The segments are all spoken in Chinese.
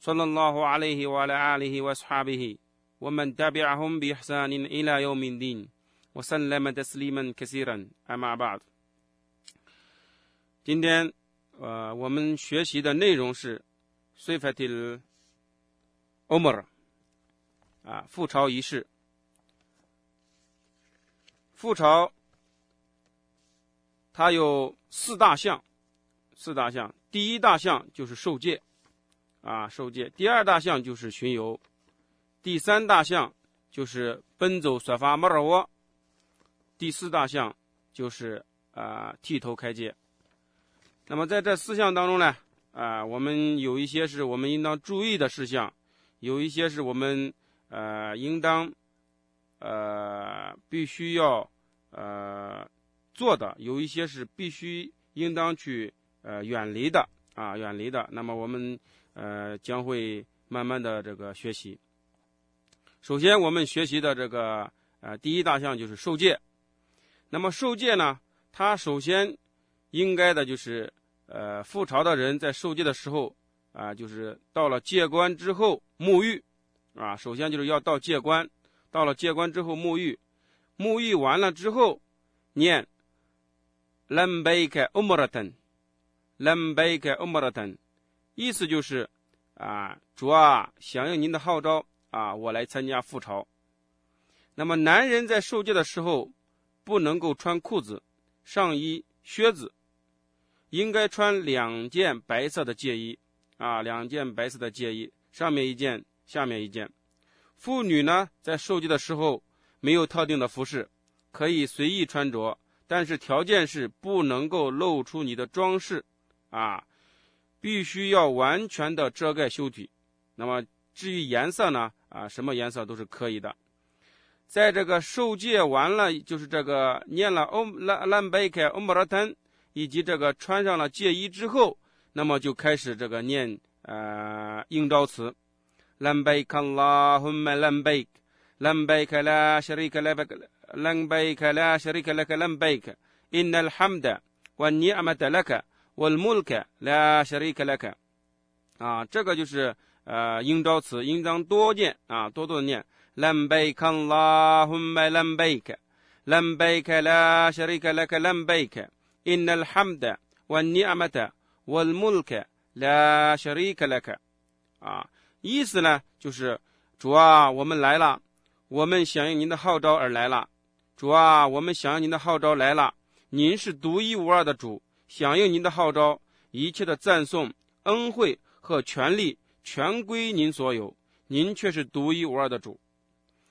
صلى الله عليه وعلى آله وأصحابه ومن تبعهم بإحسان إلى يوم الدين وسلم تسليما كثيرا أما بعد 今天呃，我们学习的内容是 Sifatil Omar 啊，覆巢仪式。覆巢它有四大项，四大项。第一大项就是受戒， 啊，受戒。第二大项就是巡游，第三大项就是奔走索发莫尔窝，第四大项就是啊剃头开戒。那么在这四项当中呢，啊，我们有一些是我们应当注意的事项，有一些是我们呃应当呃必须要呃做的，有一些是必须应当去呃远离的啊远离的。那么我们呃将会慢慢的这个学习。首先我们学习的这个呃第一大项就是受戒。那么受戒呢，它首先应该的就是。呃，复朝的人在受戒的时候啊，就是到了戒关之后沐浴，啊，首先就是要到戒关，到了戒关之后沐浴，沐浴完了之后念 “lambaik umratan”，“lambaik umratan”，意思就是啊，主啊，响应您的号召啊，我来参加复朝。那么男人在受戒的时候不能够穿裤子、上衣、靴子。应该穿两件白色的戒衣，啊，两件白色的戒衣，上面一件，下面一件。妇女呢，在受戒的时候没有特定的服饰，可以随意穿着，但是条件是不能够露出你的装饰，啊，必须要完全的遮盖羞体，那么至于颜色呢？啊，什么颜色都是可以的。在这个受戒完了，就是这个念了欧兰兰贝克欧姆拉腾，以及这个穿上了戒衣之后，那么就开始这个念啊应召词，兰拜克拉哈麦兰拜，兰拜克拉舍里克拉克，兰拜克拉舍里克拉克兰拜克，Inna al hamdah wa ni'amat ala والملك لا شريك لك 啊，这个就是呃应召词，应当多念啊，多多的念，لبيك اللهم لبيك لبيك لا شريك لك لبيك إن الحمد والنعمة والملك لا شريك لك 啊，意思呢就是主啊，我们来了，我们响应您的号召而来了。主啊，我们响应您的号召来了。您是独一无二的主， 响应您的号召，一切的赞颂、恩惠和权利全归您所有。您却是独一无二的主。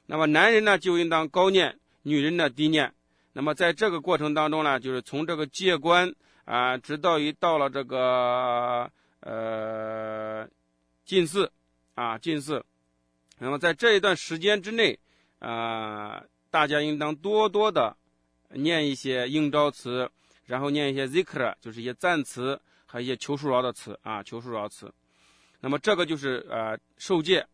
那么男人呢，就应当高念；女人呢，低念。那么在这个过程当中呢，就是从这个戒关啊，直到于到了这个呃进寺啊进寺，那么在这一段时间之内啊，大家应当多多的念一些应召词，然后念一些 zikr，就是一些赞词和一些求恕饶的词啊求恕饶词。那么这个就是呃受戒。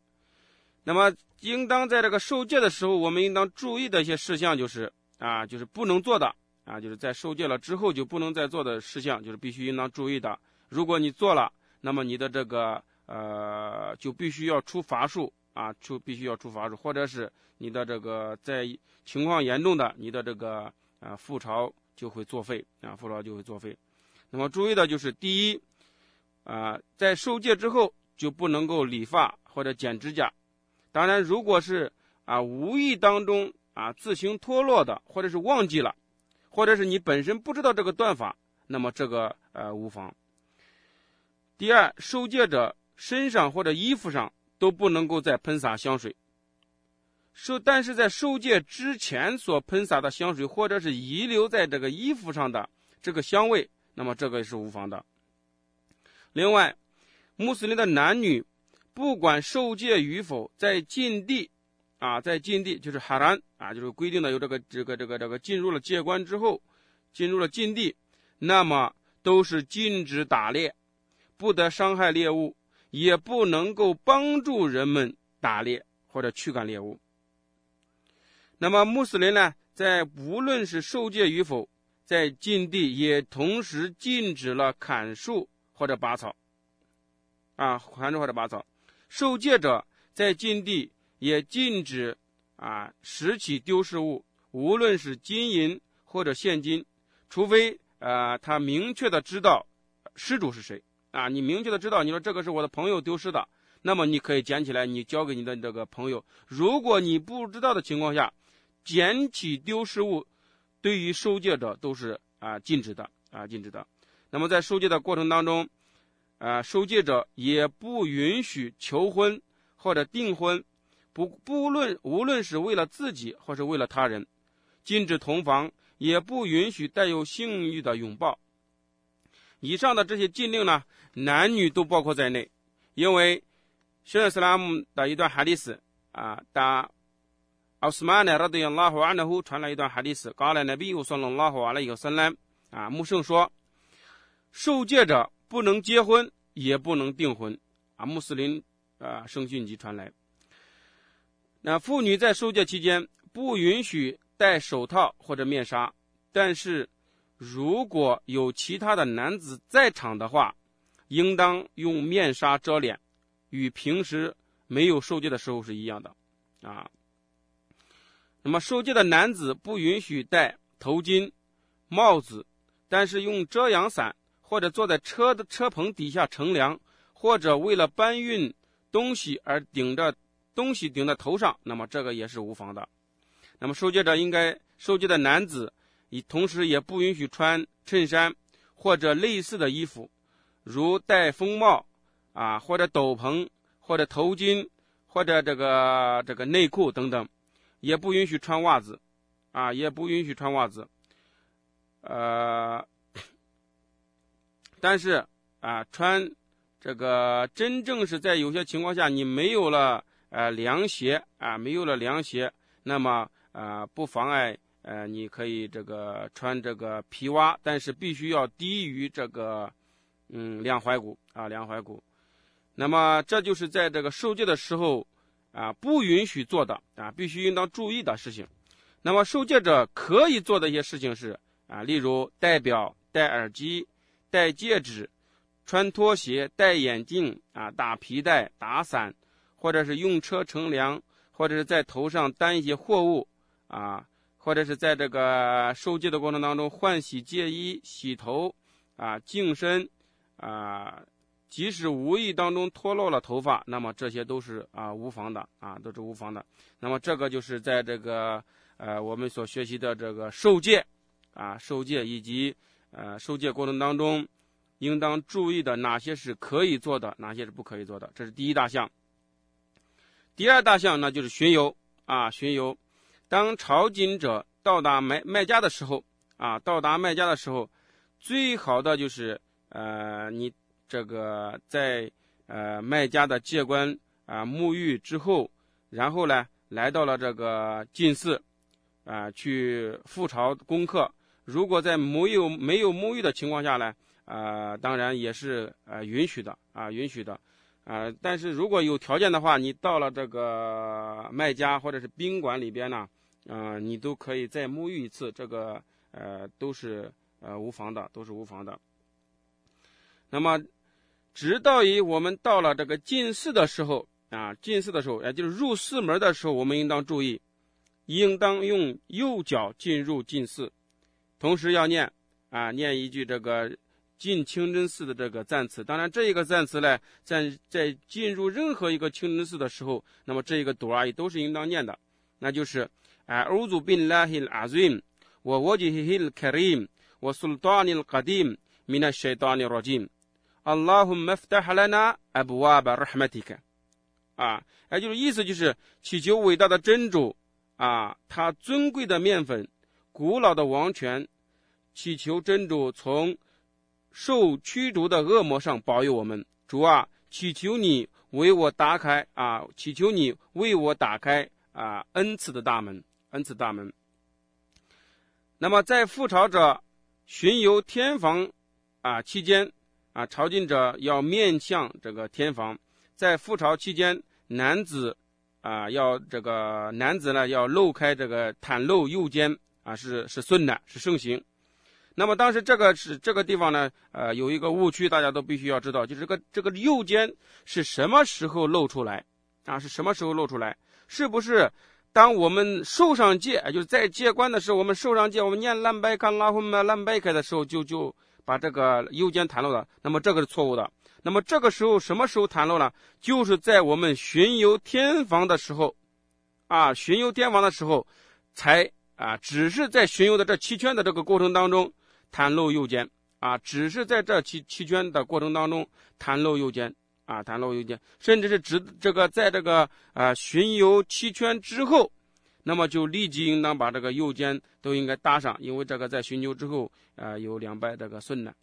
那么应当在这个受戒的时候，我们应当注意的一些事项就是。啊，就是不能做的啊，就是在受戒了之后就不能再做的事项，就是必须应当注意的。如果你做了，那么你的这个呃，就必须要出罚数啊，出必须要出罚数，或者是你的这个在情况严重的，你的这个啊覆巢就会作废啊，覆巢就会作废。那么注意的就是第一啊，在受戒之后就不能够理发或者剪指甲。当然，如果是啊无意当中。啊，自行脱落的，或者是忘记了，或者是你本身不知道这个断法，那么这个呃无妨。第二，受戒者身上或者衣服上都不能够再喷洒香水。受，但是在受戒之前所喷洒的香水，或者是遗留在这个衣服上的这个香味，那么这个是无妨的。另外，穆斯林的男女不管受戒与否，在禁地，啊，在禁地就是哈兰啊，就是规定的有这个这个这个这个进入了戒关之后，进入了禁地，那么都是禁止打猎，不得伤害猎物，也不能够帮助人们打猎或者驱赶猎物。那么穆斯林呢，在无论是受戒与否，在禁地也同时禁止了砍树或者拔草，啊，砍树或者拔草。受戒者在禁地也禁止啊拾起丢失物，无论是金银或者现金，除非呃他明确的知道失主是谁啊。你明确的知道，你说这个是我的朋友丢失的，那么你可以捡起来，你交给你的这个朋友。如果你不知道的情况下，捡起丢失物，对于受戒者都是啊禁止的啊禁止的。那么在收戒的过程当中。啊，受戒者也不允许求婚或者订婚，不不论无论是为了自己或是为了他人，禁止同房，也不允许带有性欲的拥抱。以上的这些禁令呢，男女都包括在内。因为圣斯拉姆的一段哈迪斯啊，当奥斯曼呢，拉德扬拉胡安的呼传来一段哈迪斯，高来呢，比如说拉胡完了以后，森兰啊，穆圣说，受戒者。不能结婚，也不能订婚，啊，穆斯林啊圣训集传来。那妇女在受戒期间不允许戴手套或者面纱，但是如果有其他的男子在场的话，应当用面纱遮脸，与平时没有受戒的时候是一样的，啊。那么受戒的男子不允许戴头巾、帽子，但是用遮阳伞。或者坐在车的车棚底下乘凉，或者为了搬运东西而顶着东西顶在头上，那么这个也是无妨的。那么受戒者应该受戒的男子，以同时也不允许穿衬衫或者类似的衣服，如戴风帽啊，或者斗篷，或者头巾，或者这个这个内裤等等，也不允许穿袜子，啊，也不允许穿袜子，呃。但是啊，穿这个真正是在有些情况下，你没有了呃凉鞋啊，没有了凉鞋，那么啊不妨碍呃你可以这个穿这个皮袜，但是必须要低于这个嗯两踝骨啊两踝骨。那么这就是在这个受戒的时候啊不允许做的啊必须应当注意的事情。那么受戒者可以做的一些事情是啊，例如戴表、戴耳机。戴戒指、穿拖鞋、戴眼镜啊、打皮带、打伞，或者是用车乘凉，或者是在头上担一些货物啊，或者是在这个受戒的过程当中换洗戒衣、洗头啊、净身啊，即使无意当中脱落了头发，那么这些都是啊无妨的啊，都是无妨的。那么这个就是在这个呃我们所学习的这个受戒啊、受戒以及。呃，受戒过程当中，应当注意的哪些是可以做的，哪些是不可以做的，这是第一大项。第二大项呢，就是巡游啊，巡游。当朝觐者到达卖卖家的时候啊，到达卖家的时候，最好的就是呃，你这个在呃卖家的戒官啊沐浴之后，然后呢，来到了这个进寺啊，去复朝功课。如果在没有没有沐浴的情况下呢，啊，当然也是呃允许的啊，允许的，啊，但是如果有条件的话，你到了这个卖家或者是宾馆里边呢，啊，你都可以再沐浴一次，这个呃都是呃无妨的，都是无妨的。那么，直到于我们到了这个进寺的时候啊，进寺的时候，也就是入寺门的时候，我们应当注意，应当用右脚进入进寺。同时要念啊，念一句这个进清真寺的这个赞词。当然，这一个赞词呢，在在进入任何一个清真寺的时候，那么这一个读而已都是应当念的，那就是啊，欧祖宾拉希阿瑞，我沃吉希希卡里，我苏丹尼卡丁，米纳谢丹尼罗金，阿拉胡麦弗达哈拉纳阿布瓦巴拉哈麦蒂克，啊，也就是意思就是祈求伟大的真主啊，他尊贵的面粉，古老的王权。祈求真主从受驱逐的恶魔上保佑我们，主啊，祈求你为我打开啊，祈求你为我打开啊恩赐的大门，恩赐大门。那么在复仇者巡游天房啊期间啊，朝觐者要面向这个天房，在覆巢期间，男子啊要这个男子呢要露开这个袒露右肩啊，是是顺的，是盛行。那么当时这个是这个地方呢，呃，有一个误区，大家都必须要知道，就是这个这个右肩是什么时候露出来啊？是什么时候露出来？是不是当我们受上戒，就是在戒关的时候，我们受上戒，我们念烂拜看拉婚嘛烂拜开的时候，就就把这个右肩弹露了？那么这个是错误的。那么这个时候什么时候弹露呢？就是在我们巡游天房的时候，啊，巡游天房的时候，才啊，只是在巡游的这七圈的这个过程当中。弹露右肩啊，只是在这七七圈的过程当中弹露右肩啊，弹露右肩，甚至是指这个在这个啊巡游七圈之后，那么就立即应当把这个右肩都应该搭上，因为这个在巡游之后啊有两百这个顺呢。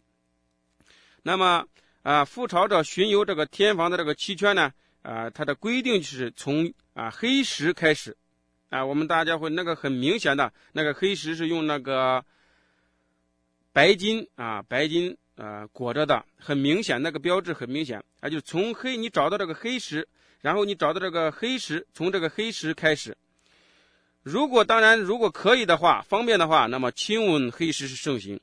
那么啊覆巢者巡游这个天房的这个七圈呢啊，它的规定是从啊黑石开始啊，我们大家会那个很明显的那个黑石是用那个。白金啊，白金啊裹着的，很明显，那个标志很明显啊，就从黑你找到这个黑石，然后你找到这个黑石，从这个黑石开始。如果当然如果可以的话，方便的话，那么亲吻黑石是盛行。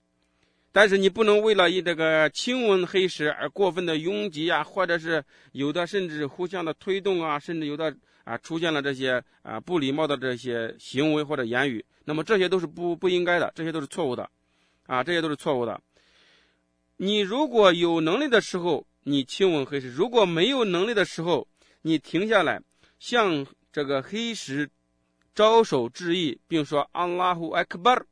但是你不能为了以这个亲吻黑石而过分的拥挤啊，或者是有的甚至互相的推动啊，甚至有的啊出现了这些啊不礼貌的这些行为或者言语，那么这些都是不不应该的，这些都是错误的。啊，这些都是错误的。你如果有能力的时候，你亲吻黑石；如果没有能力的时候，你停下来，向这个黑石招手致意，并说“安拉胡艾克巴尔”，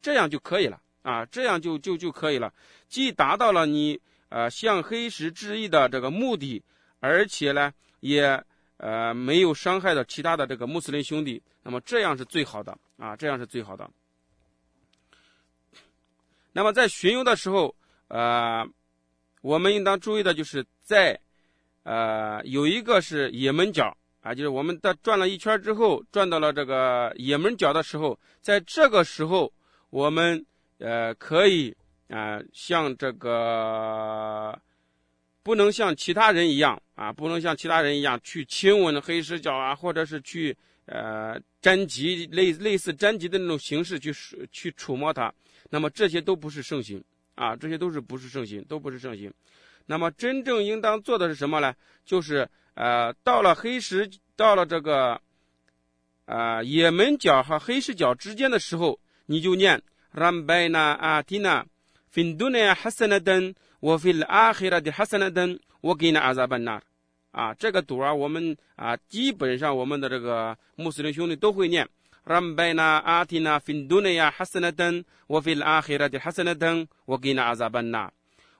这样就可以了。啊，这样就就就可以了，既达到了你呃向黑石致意的这个目的，而且呢，也呃没有伤害到其他的这个穆斯林兄弟。那么这样是最好的啊，这样是最好的。那么在巡游的时候，呃，我们应当注意的就是在，呃，有一个是也门角啊，就是我们在转了一圈之后，转到了这个也门角的时候，在这个时候，我们呃可以啊，像这个不能像其他人一样啊，不能像其他人一样去亲吻黑石角啊，或者是去呃粘极类类似粘极的那种形式去去触摸它。那么这些都不是圣行啊，这些都是不是圣行，都不是圣行。那么真正应当做的是什么呢？就是呃，到了黑石，到了这个，啊，也门角和黑石角之间的时候，你就念 r a m b a n a a t i n a f i n d u n a h a s a n a d n w f i l a h i r a d h a s a n a d n w g i n a a z a b a n a 啊，这个读啊，我们啊，基本上我们的这个穆斯林兄弟都会念 r a m b a n a a t i n a f i n d u n a h a s a n a d n w f i l a h i r a d h a s a n a d n w g i n a a z a b a n a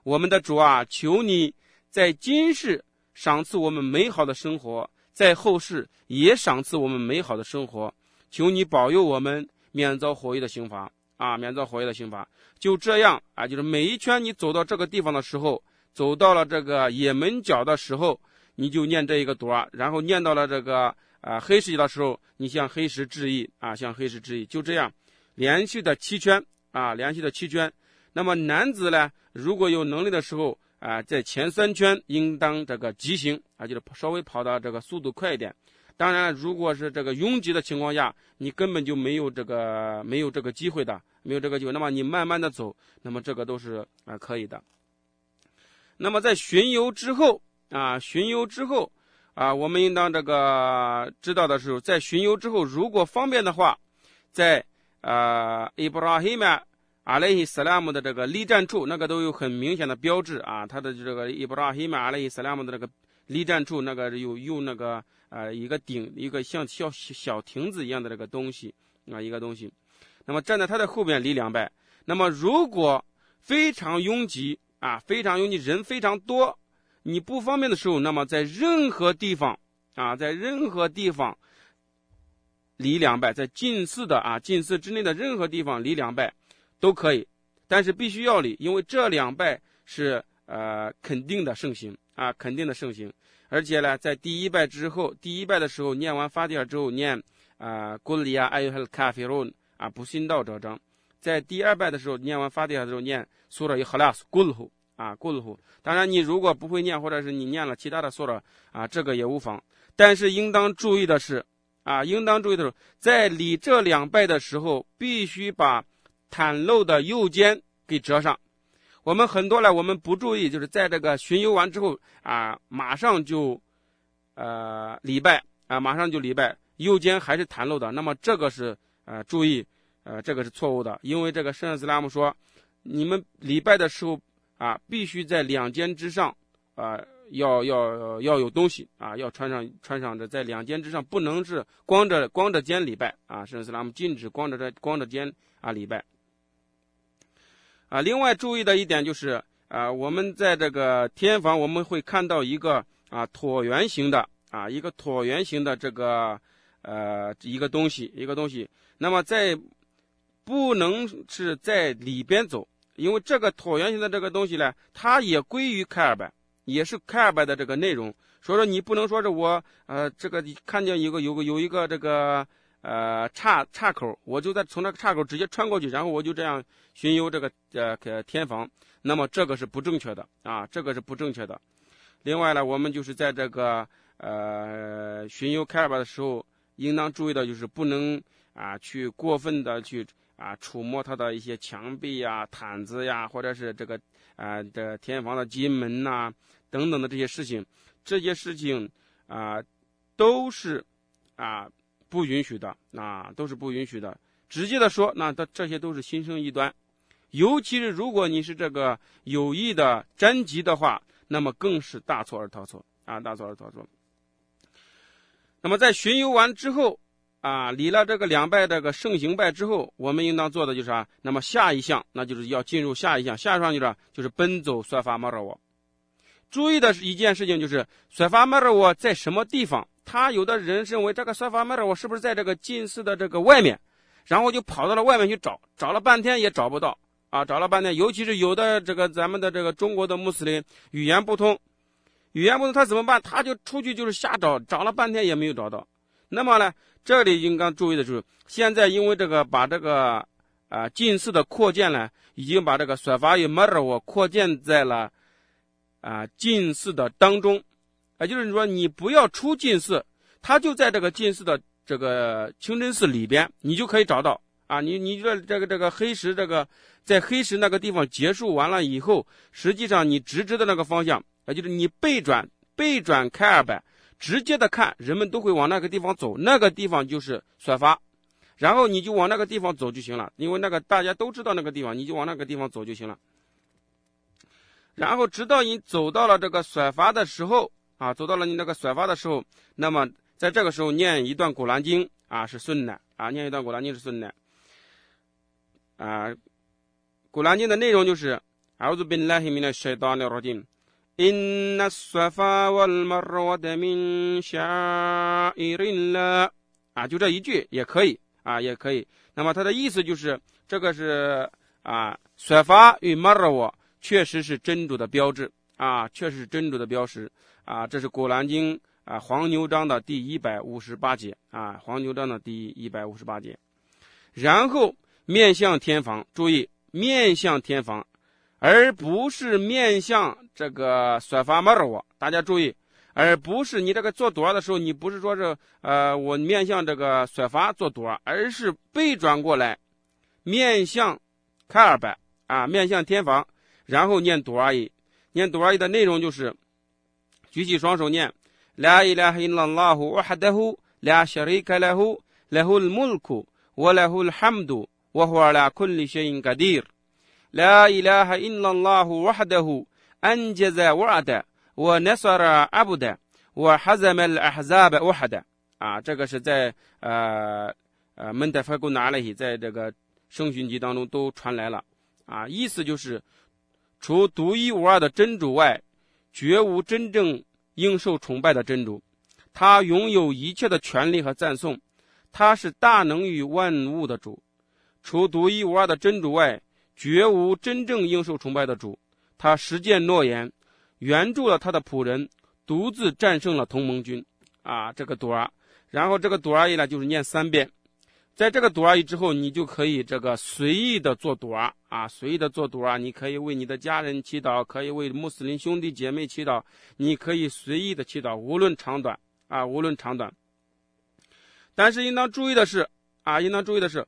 我们的主啊，求你在今世。赏赐我们美好的生活，在后世也赏赐我们美好的生活。求你保佑我们免遭火狱的刑罚啊，免遭火狱的刑罚。就这样啊，就是每一圈你走到这个地方的时候，走到了这个也门角的时候，你就念这一个朵，然后念到了这个。啊，黑石的时候，你向黑石致意啊，向黑石致意，就这样，连续的七圈啊，连续的七圈。那么男子呢，如果有能力的时候啊，在前三圈应当这个急行啊，就是稍微跑到这个速度快一点。当然，如果是这个拥挤的情况下，你根本就没有这个没有这个机会的，没有这个机会。那么你慢慢的走，那么这个都是啊可以的。那么在巡游之后啊，巡游之后。啊，我们应当这个知道的时候，在巡游之后，如果方便的话，在啊伊布拉希曼阿莱伊斯拉姆的这个立站处，那个都有很明显的标志啊。他的这个伊布拉希曼阿莱伊斯拉姆的那个立站处，那个有用那个啊一个顶，一个像小小亭子一样的这个东西啊，一个东西。那么站在他的后边立两拜。那么如果非常拥挤啊，非常拥挤，人非常多。你不方便的时候，那么在任何地方啊，在任何地方离两拜，在近似的啊近似之内的任何地方离两拜都可以，但是必须要离，因为这两拜是呃肯定的盛行啊，肯定的盛行。而且呢，在第一拜之后，第一拜的时候念完发蒂尔之后念啊，古里亚艾尤哈卡菲罗啊，不信道者章。在第二拜的时候念完发蒂尔的时候念苏拉伊哈拉斯古鲁啊古鲁。当然，你如果不会念，或者是你念了其他的苏拉啊，这个也无妨。但是应当注意的是啊，应当注意的是，在礼这两拜的时候，必须把袒露的右肩给折上。我们很多呢，我们不注意，就是在这个巡游完之后啊，马上就，呃，礼拜啊，马上就礼拜，右肩还是袒露的。那么这个是呃，注意，呃，这个是错误的，因为这个圣斯拉姆说，你们礼拜的时候啊，必须在两肩之上啊，要要要有东西啊，要穿上穿上的，在两肩之上不能是光着光着肩礼拜啊，圣斯拉姆禁止光着这光着肩啊礼拜。啊，另外注意的一点就是，啊，我们在这个天房，我们会看到一个啊椭圆形的啊一个椭圆形的这个呃一个东西一个东西。那么在不能是在里边走，因为这个椭圆形的这个东西呢，它也归于开尔拜，也是开尔拜的这个内容。所以说你不能说是我呃这个看见有个有个有一个这个。呃，岔岔口，我就在从那个岔口直接穿过去，然后我就这样巡游这个呃天房，那么这个是不正确的啊，这个是不正确的。另外呢，我们就是在这个呃巡游开尔巴的时候，应当注意的就是不能啊去过分的去啊触摸它的一些墙壁呀、毯子呀，或者是这个啊这天房的金门呐等等的这些事情，这些事情啊都是啊。不允许的，那都是不允许的。直接的说，那他这些都是心生异端，尤其是如果你是这个有意的沾及的话，那么更是大错而逃错啊，大错而逃错。那么在巡游完之后啊，礼了这个两拜这个盛行拜之后，我们应当做的就是啥？那么下一项，那就是要进入下一项，下一项就是就是奔走算法马尔沃。注意的是一件事情，就是算法马尔沃在什么地方？他有的人认为这个算法麦尔我是不是在这个近似的这个外面，然后就跑到了外面去找，找了半天也找不到啊，找了半天，尤其是有的这个咱们的这个中国的穆斯林语言不通，语言不通他怎么办？他就出去就是瞎找，找了半天也没有找到。那么呢，这里应当注意的就是，现在因为这个把这个啊近似的扩建呢，已经把这个算法与麦尔我扩建在了啊近似的当中。也就是说，你不要出近寺，它就在这个近寺的这个清真寺里边，你就可以找到啊。你你这这个这个黑石这个在黑石那个地方结束完了以后，实际上你直直的那个方向，也就是你背转背转开二百，直接的看，人们都会往那个地方走，那个地方就是甩发，然后你就往那个地方走就行了，因为那个大家都知道那个地方，你就往那个地方走就行了。然后直到你走到了这个甩发的时候。啊，走到了你那个甩发的时候，那么在这个时候念一段古兰经啊，是顺的啊，念一段古兰经是顺的啊。古兰经的内容就是：أعوذ بالله من الشيطان الرجيم إن الصفا والمروة من شعائر الله 啊，就这一句也可以啊，也可以。那么它的意思就是，这个是啊，甩发与马尔沃确实是真主的标志 啊，确实是真主的标识。啊，这是《古兰经》啊，黄牛章的第一百五十八节啊，黄牛章的第一百五十八节。然后面向天房，注意面向天房，而不是面向这个甩发马尔沃。大家注意，而不是你这个做多的时候，你不是说是呃我面向这个甩发做多，而是背转过来，面向开尔拜啊，面向天房，然后念多而已。念多拉伊的内容就是，举起双手念：，لا إله إلا الله وحده لا شريك له له الملك وله الحمد وهو على كل شيء كدير لا إله إلا الله وحده أنجز وأدى ونصر عبدا وحزم الأحزاب وحده。啊，这个是在呃呃，穆塔法古纳阿里在这个圣训集当中都传来了。啊，意思就是。除独一无二的真主外。绝无真正应受崇拜的真主，他拥有一切的权利和赞颂，他是大能与万物的主，除独一无二的真主外，绝无真正应受崇拜的主。他实践诺言，援助了他的仆人，独自战胜了同盟军啊，这个朵儿，然后这个朵儿一呢就是念三遍，在这个朵儿一之后，你就可以这个随意的做朵儿啊，随意的做朵儿，你可以为你的家人祈祷，可以为穆斯林兄弟姐妹祈祷，你可以随意的祈祷，无论长短啊，无论长短。但是应当注意的是啊，应当注意的是，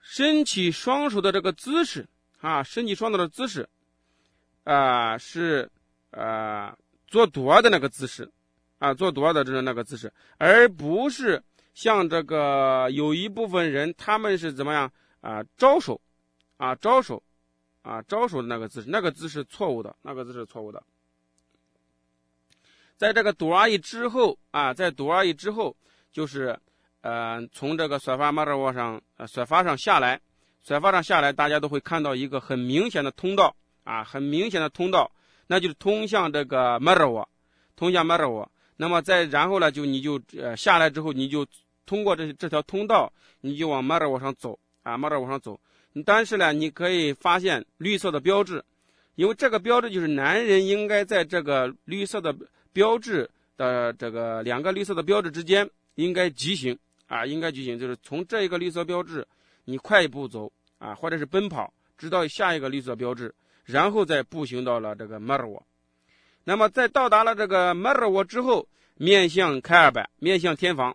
伸起双手的这个姿势啊，伸起双手的姿势啊是啊做多的那个姿势啊，做多的这个那个姿势，而不是像这个有一部分人他们是怎么样啊招手啊招手啊招手的那个姿势，那个姿势错误的，那个姿势错误的。在这个读阿姨之后啊，在读阿姨之后。就是，呃，从这个甩发马尔沃上，呃，甩发上下来，甩发上下来，大家都会看到一个很明显的通道啊，很明显的通道，那就是通向这个马尔沃，通向马尔沃。那么再然后呢，就你就呃下来之后，你就通过这这条通道，你就往马尔沃上走啊，马尔往上走。但是呢，你可以发现绿色的标志，因为这个标志就是男人应该在这个绿色的标志的这个两个绿色的标志之间。应该急行啊，应该急行，就是从这一个绿色标志，你快一步走啊，或者是奔跑，直到下一个绿色标志，然后再步行到了这个马尔沃。那么在到达了这个马尔沃之后，面向凯尔拜，面向天房，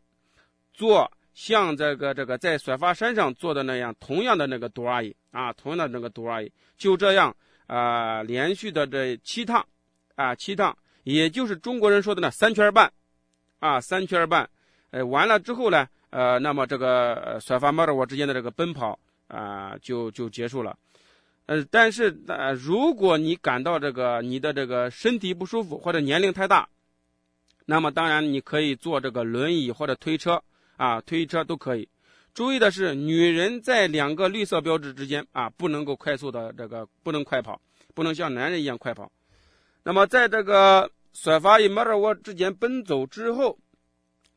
做像这个这个在甩发山上做的那样同样的那个多阿姨啊，同样的那个多阿姨，就这样啊，连续的这七趟啊，七趟，也就是中国人说的那三圈半啊，三圈半。呃，完了之后呢，呃，那么这个甩发 model 我之间的这个奔跑啊，就就结束了。呃，但是呃，如果你感到这个你的这个身体不舒服或者年龄太大，那么当然你可以坐这个轮椅或者推车啊，推车都可以。注意的是，女人在两个绿色标志之间啊，不能够快速的这个不能快跑，不能像男人一样快跑。那么在这个甩发与马尔沃之间奔走之后。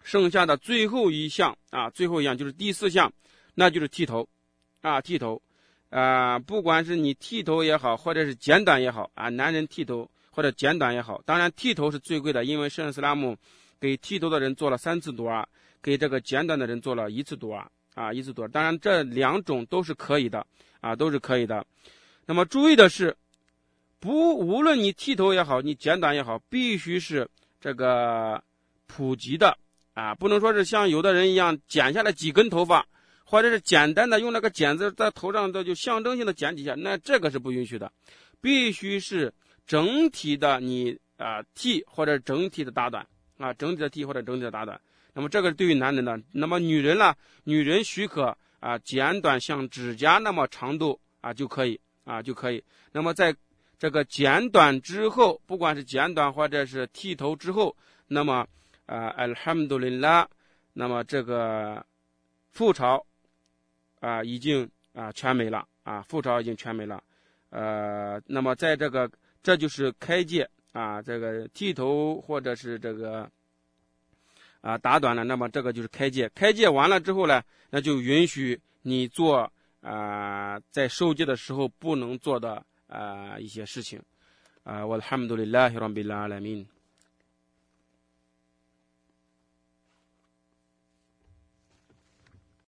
剩下的最后一项啊，最后一项就是第四项，那就是剃头，啊，剃头，啊，不管是你剃头也好，或者是剪短也好，啊，男人剃头或者剪短也好，当然剃头是最贵的，因为圣斯拉姆给剃头的人做了三次多啊，给这个剪短的人做了一次多啊，啊，一次多。当然这两种都是可以的，啊，都是可以的。那么注意的是，不，无论你剃头也好，你剪短也好，必须是这个普及的。啊，不能说是像有的人一样剪下来几根头发，或者是简单的用那个剪子在头上的就象征性的剪几下，那这个是不允许的，必须是整体的你啊剃或者整体的打短啊，整体的剃或者整体的打短。那么这个对于男人的，那么女人呢？女人许可啊剪短像指甲那么长度啊就可以啊就可以。那么在这个剪短之后，不管是剪短或者是剃头之后，那么。啊，阿尔哈姆杜林拉，那么这个覆巢啊已经啊全没了啊，覆巢已经全没了。呃，那么在这个这就是开界啊，这个剃头或者是这个啊打短了，那么这个就是开戒。开戒完了之后呢，那就允许你做啊在受戒的时候不能做的啊一些事情。啊，我的哈姆